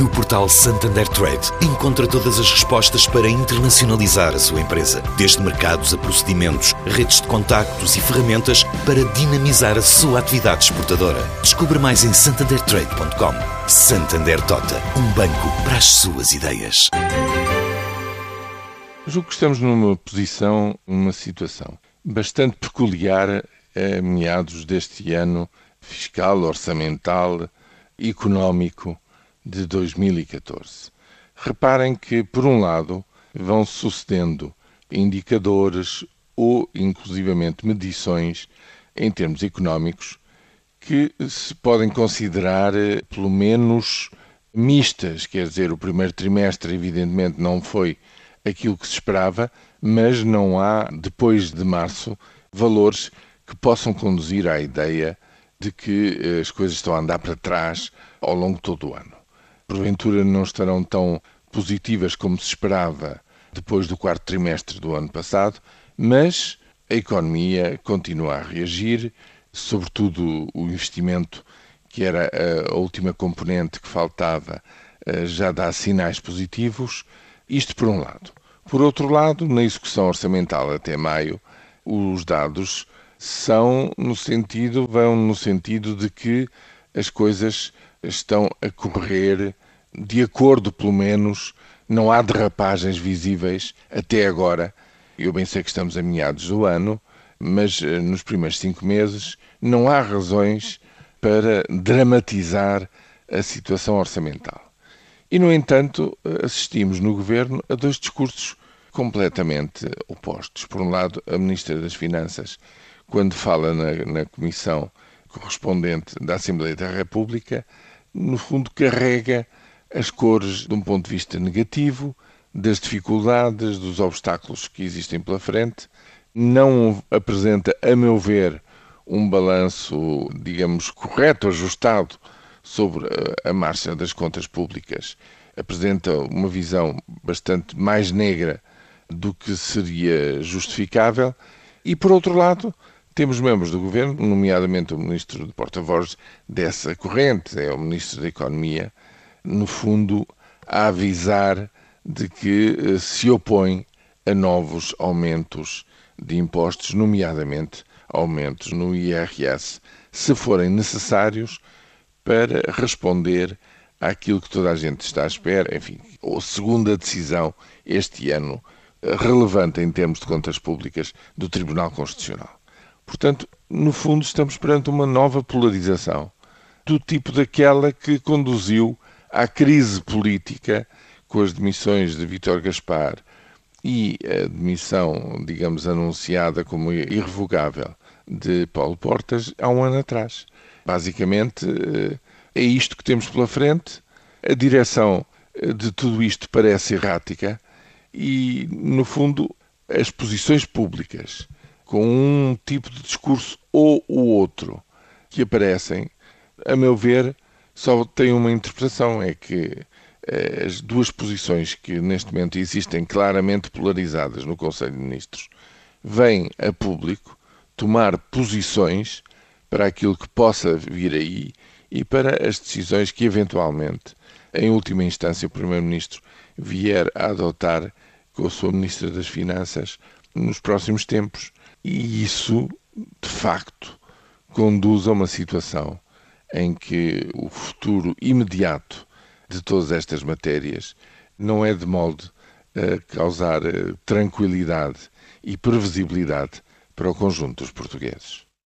No portal Santander Trade, encontra todas as respostas para internacionalizar a sua empresa, desde mercados a procedimentos, redes de contactos e ferramentas para dinamizar a sua atividade exportadora. Descubra mais em santandertrade.com. Santander Tota, um banco para as suas ideias. Julgo que estamos numa posição, numa situação bastante peculiar a meados deste ano fiscal, orçamental, económico de 2014. Reparem que, por um lado, vão sucedendo indicadores ou, inclusivamente, medições em termos económicos que se podem considerar, eh, pelo menos, mistas. Quer dizer, o primeiro trimestre, evidentemente, não foi aquilo que se esperava, mas não há, depois de março, valores que possam conduzir à ideia de que eh, as coisas estão a andar para trás ao longo de todo o ano porventura não estarão tão positivas como se esperava depois do quarto trimestre do ano passado, mas a economia continua a reagir, sobretudo o investimento, que era a última componente que faltava, eh, já dá sinais positivos. Isto por um lado. Por outro lado, na execução orçamental até maio, os dados são no sentido, vão no sentido de que as coisas estão a correr de acordo, pelo menos, não há derrapagens visíveis até agora. Eu bem sei que estamos a meados do ano, mas eh, nos primeiros cinco meses não há razões para dramatizar a situação orçamental. E, no entanto, assistimos no governo a dois discursos completamente opostos. Por um lado, a Ministra das Finanças, quando fala na, na comissão correspondente da Assembleia da República, no fundo carrega as cores de um ponto de vista negativo, das dificuldades, dos obstáculos que existem pela frente, não apresenta, a meu ver, um balanço, digamos, correto, ajustado sobre a marcha das contas públicas. Apresenta uma visão bastante mais negra do que seria justificável. E, por outro lado, temos membros do governo, nomeadamente o ministro de porta-voz dessa corrente, é o ministro da Economia, no fundo, a avisar de que eh, se opõe a novos aumentos de impostos, nomeadamente aumentos no IRS, se forem necessários para responder àquilo que toda a gente está à espera, enfim, ou segunda decisão este ano eh, relevante em termos de contas públicas do Tribunal Constitucional. Portanto, no fundo, estamos perante uma nova polarização do tipo daquela que conduziu à crise política com as demissões de Vítor Gaspar e a demissão, digamos, anunciada como irrevogável de Paulo Portas há um ano atrás. Basicamente, eh, é isto que temos pela frente. A direção eh, de tudo isto parece errática e, no fundo, as posições públicas com um tipo de discurso ou o outro que aparecem, a meu ver, só têm uma interpretação: é que eh, as duas posições que neste momento existem claramente polarizadas no Conselho de Ministros vêm a público tomar posições para aquilo que possa vir aí e para as decisões que eventualmente, em última instância, o Primeiro-Ministro vier a adotar com a sua Ministra das Finanças nos próximos tempos. E isso, de facto, conduz a uma situação em que o futuro imediato de todas estas matérias não é de molde a causar eh, tranquilidade e previsibilidade para o conjunto dos portugueses.